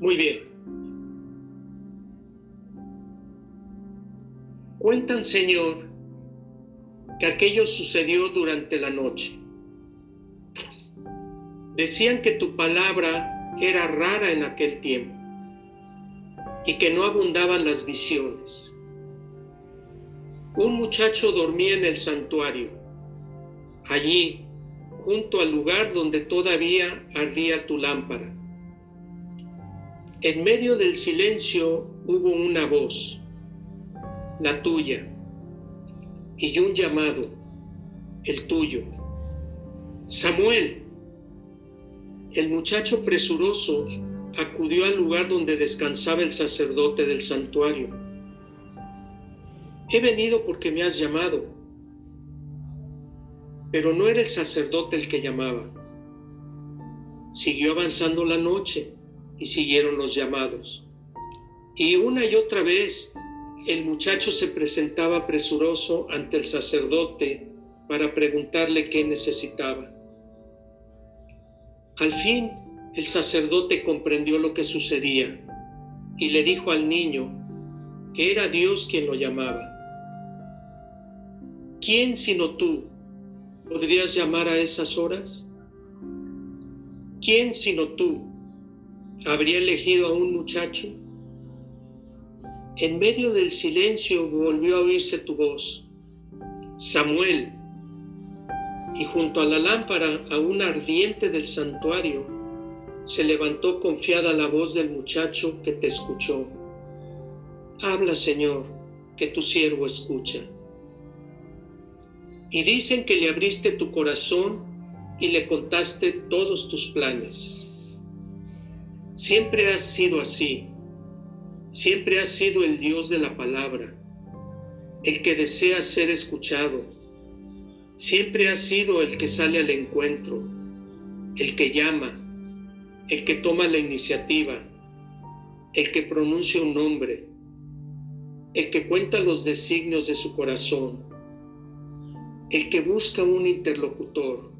Muy bien. Cuentan, Señor, que aquello sucedió durante la noche. Decían que tu palabra era rara en aquel tiempo y que no abundaban las visiones. Un muchacho dormía en el santuario, allí, junto al lugar donde todavía ardía tu lámpara. En medio del silencio hubo una voz, la tuya, y un llamado, el tuyo. Samuel, el muchacho presuroso acudió al lugar donde descansaba el sacerdote del santuario. He venido porque me has llamado. Pero no era el sacerdote el que llamaba. Siguió avanzando la noche y siguieron los llamados. Y una y otra vez el muchacho se presentaba presuroso ante el sacerdote para preguntarle qué necesitaba. Al fin, el sacerdote comprendió lo que sucedía y le dijo al niño que era Dios quien lo llamaba. ¿Quién sino tú podrías llamar a esas horas? ¿Quién sino tú habría elegido a un muchacho? En medio del silencio volvió a oírse tu voz, Samuel, y junto a la lámpara aún ardiente del santuario, se levantó confiada la voz del muchacho que te escuchó. Habla, Señor, que tu siervo escucha. Y dicen que le abriste tu corazón y le contaste todos tus planes. Siempre has sido así. Siempre has sido el Dios de la palabra, el que desea ser escuchado. Siempre has sido el que sale al encuentro, el que llama, el que toma la iniciativa, el que pronuncia un nombre, el que cuenta los designios de su corazón, el que busca un interlocutor,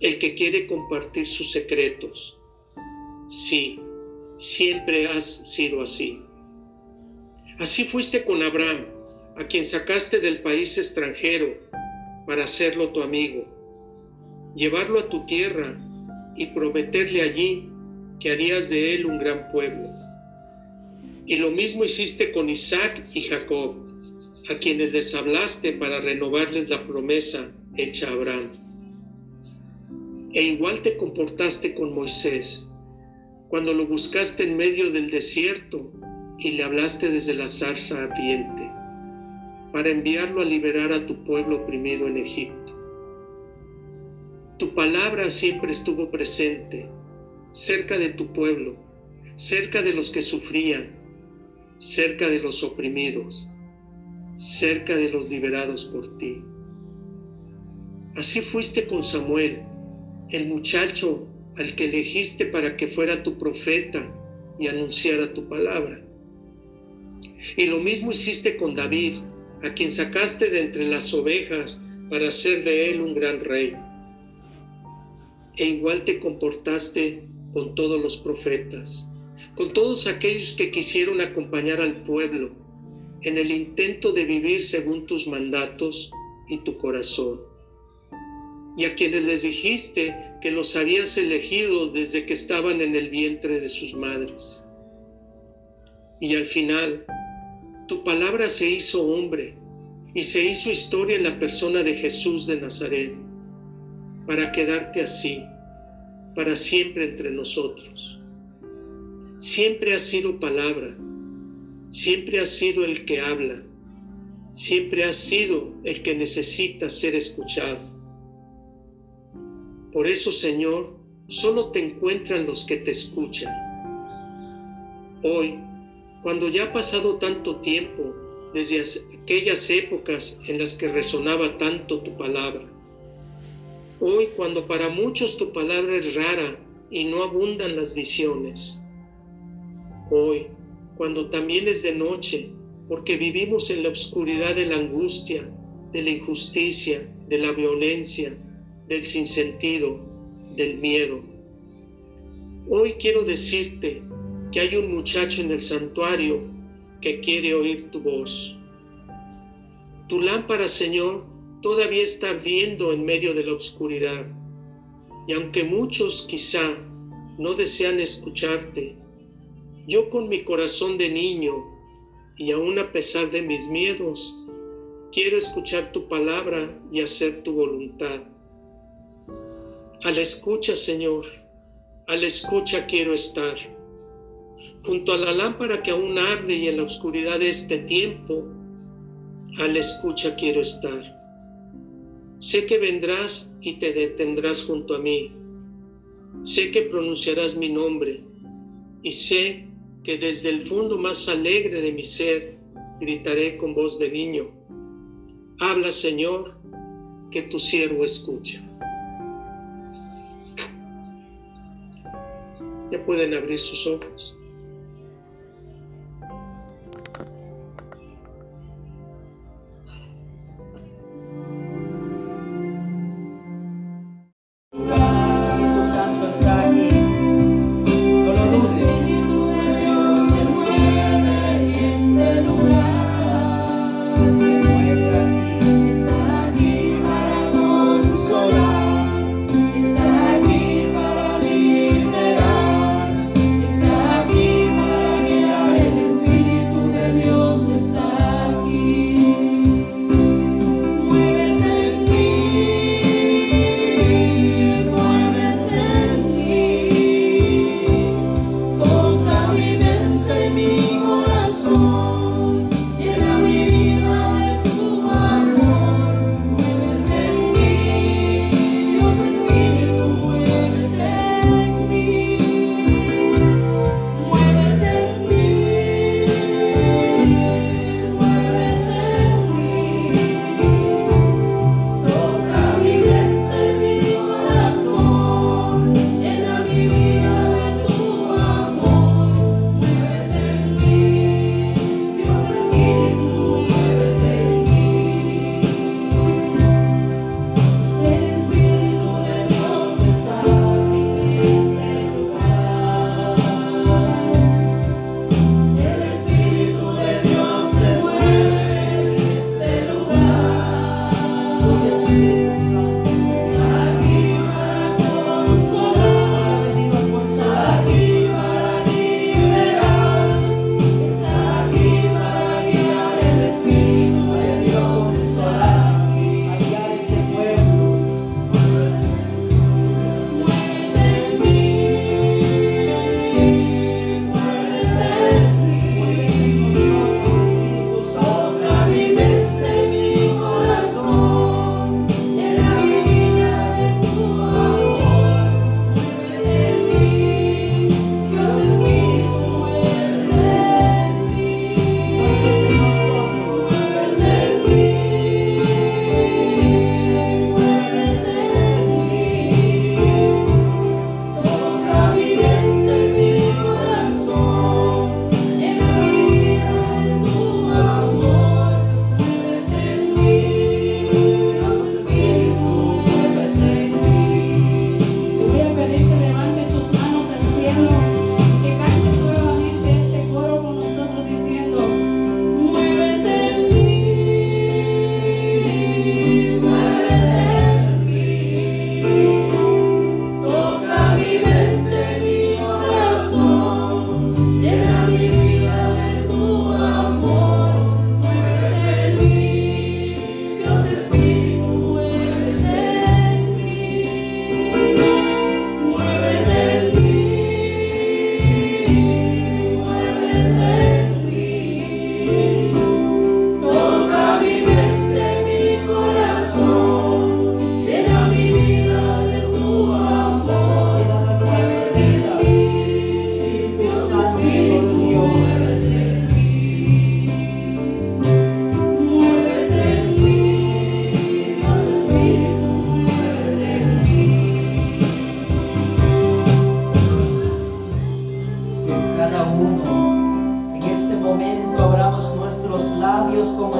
el que quiere compartir sus secretos. Sí, siempre has sido así. Así fuiste con Abraham, a quien sacaste del país extranjero para hacerlo tu amigo, llevarlo a tu tierra y prometerle allí que harías de él un gran pueblo. Y lo mismo hiciste con Isaac y Jacob, a quienes les hablaste para renovarles la promesa hecha a Abraham. E igual te comportaste con Moisés, cuando lo buscaste en medio del desierto y le hablaste desde la zarza ardiente, para enviarlo a liberar a tu pueblo oprimido en Egipto. Tu palabra siempre estuvo presente, cerca de tu pueblo, cerca de los que sufrían, cerca de los oprimidos, cerca de los liberados por ti. Así fuiste con Samuel, el muchacho al que elegiste para que fuera tu profeta y anunciara tu palabra. Y lo mismo hiciste con David, a quien sacaste de entre las ovejas para hacer de él un gran rey e igual te comportaste con todos los profetas, con todos aquellos que quisieron acompañar al pueblo en el intento de vivir según tus mandatos y tu corazón. Y a quienes les dijiste que los habías elegido desde que estaban en el vientre de sus madres. Y al final, tu palabra se hizo hombre y se hizo historia en la persona de Jesús de Nazaret para quedarte así, para siempre entre nosotros. Siempre has sido palabra, siempre has sido el que habla, siempre has sido el que necesita ser escuchado. Por eso, Señor, solo te encuentran los que te escuchan. Hoy, cuando ya ha pasado tanto tiempo desde aquellas épocas en las que resonaba tanto tu palabra, Hoy cuando para muchos tu palabra es rara y no abundan las visiones. Hoy cuando también es de noche, porque vivimos en la oscuridad de la angustia, de la injusticia, de la violencia, del sinsentido, del miedo. Hoy quiero decirte que hay un muchacho en el santuario que quiere oír tu voz. Tu lámpara, Señor, todavía está ardiendo en medio de la oscuridad. Y aunque muchos quizá no desean escucharte, yo con mi corazón de niño y aún a pesar de mis miedos, quiero escuchar tu palabra y hacer tu voluntad. A la escucha, Señor, a la escucha quiero estar. Junto a la lámpara que aún arde y en la oscuridad de este tiempo, a la escucha quiero estar. Sé que vendrás y te detendrás junto a mí. Sé que pronunciarás mi nombre y sé que desde el fondo más alegre de mi ser gritaré con voz de niño. Habla, Señor, que tu siervo escucha. Ya pueden abrir sus ojos.